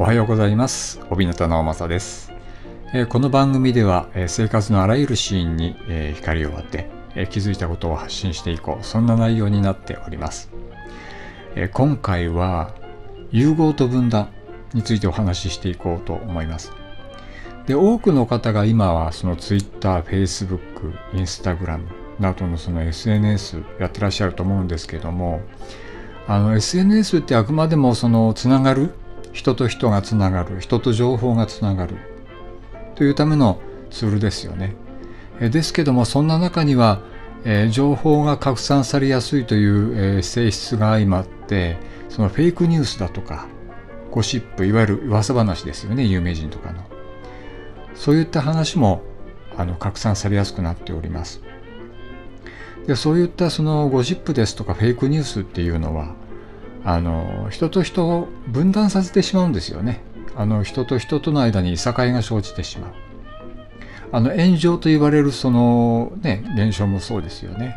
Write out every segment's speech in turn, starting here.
おはようございます。帯名直正です。この番組では、生活のあらゆるシーンに、光を当て、気づいたことを発信していこう。そんな内容になっております。今回は、融合と分断についてお話ししていこうと思います。で、多くの方が今はその Twitter、Facebook、Instagram などのその SNS やってらっしゃると思うんですけども、あの SNS ってあくまでもそのつながる人と人がつながる人と情報がつながるというためのツールですよね。ですけどもそんな中には、え情報が拡散されやすいという、え性質が相まってそのフェイクニュースだとかゴシップいわゆる噂話ですよね有名人とかのそういった話もあの拡散されやすくなっております。でそういったそのゴシップですとかフェイクニュースっていうのはあの人と人を分断させてしまうんですよね。あの人と人との間にいさかいが生じてしまう。あの炎上と言われるそのね現象もそうですよね。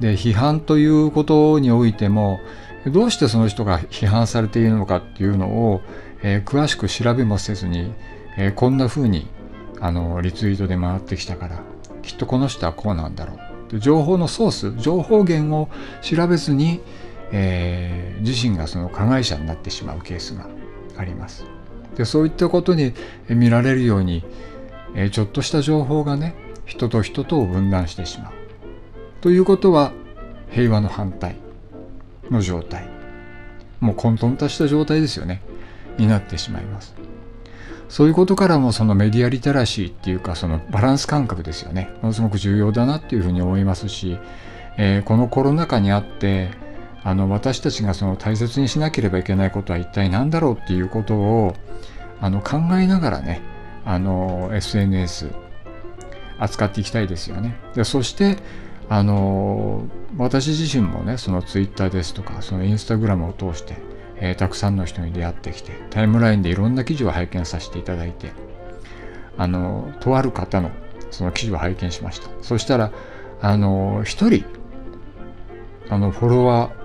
で批判ということにおいてもどうしてその人が批判されているのかっていうのを、えー詳しく調べもせずに、えーこんな風にあのリツイートで回ってきたからきっとこの人はこうなんだろうで情報のソース情報源を調べずに、えー自身がその加害者になってしまうケースがあります。でそういったことに見られるように、えーちょっとした情報がね人と人とを分断してしまう。ということは平和の反対の状態もう混沌とした状態ですよねになってしまいます。そういうことからもそのメディアリテラシーっていうかそのバランス感覚ですよねものすごく重要だなっていうふうに思いますし、えーこのコロナ禍にあってあの私たちがその大切にしなければいけないことは一体何だろうっていうことをあの考えながらねあの SNS 扱っていきたいですよね。でそしてあの私自身もねその Twitter ですとかその Instagram を通して、えーたくさんの人に出会ってきてタイムラインでいろんな記事を拝見させていただいてあのとある方のその記事を拝見しましたそしたらあの一人あのフォロワー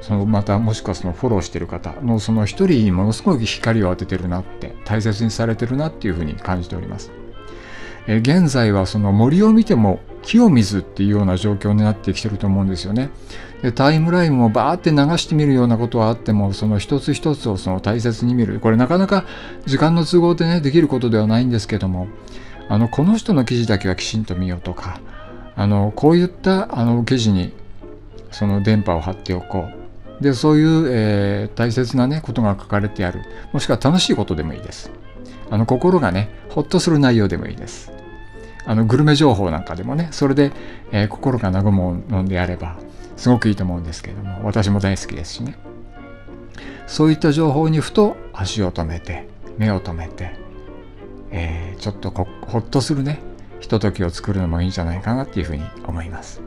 そのまたもしくはそのフォローしてる方のその一人にものすごく光を当ててるなって大切にされてるなっていうふうに感じております。え現在はその森を見ても木を見ずっていうような状況になってきてると思うんですよね。でタイムラインをバーって流してみるようなことはあってもその一つ一つをその大切に見るこれなかなか時間の都合でねできることではないんですけどもあのこの人の記事だけはきちんと見ようとかあのこういったあの記事にその電波を張っておこうでそういう、えー大切なねことが書かれてある。もしくは楽しいことでもいいです。あの心がねほっとする内容でもいいです。あのグルメ情報なんかでもねそれで、えー心が和むのであればすごくいいと思うんですけれども私も大好きですしね。そういった情報にふと足を止めて目を止めて、えーちょっとほっとするねひとときを作るのもいいんじゃないかなっていうふうに思います。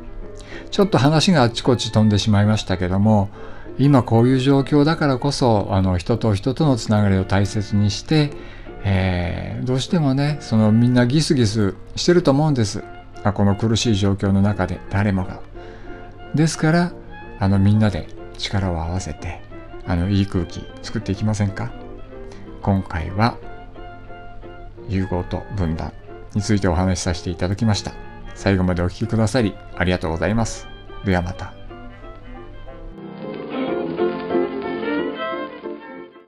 ちょっと話があっちこっち飛んでしまいましたけども今こういう状況だからこそあの人と人とのつながりを大切にして、えーどうしてもねそのみんなギスギスしてると思うんです。あこの苦しい状況の中で誰もが。ですからあのみんなで力を合わせてあのいい空気作っていきませんか？今回は融合と分断についてお話しさせていただきました。最後までお聞きくださりありがとうございます。ではまた。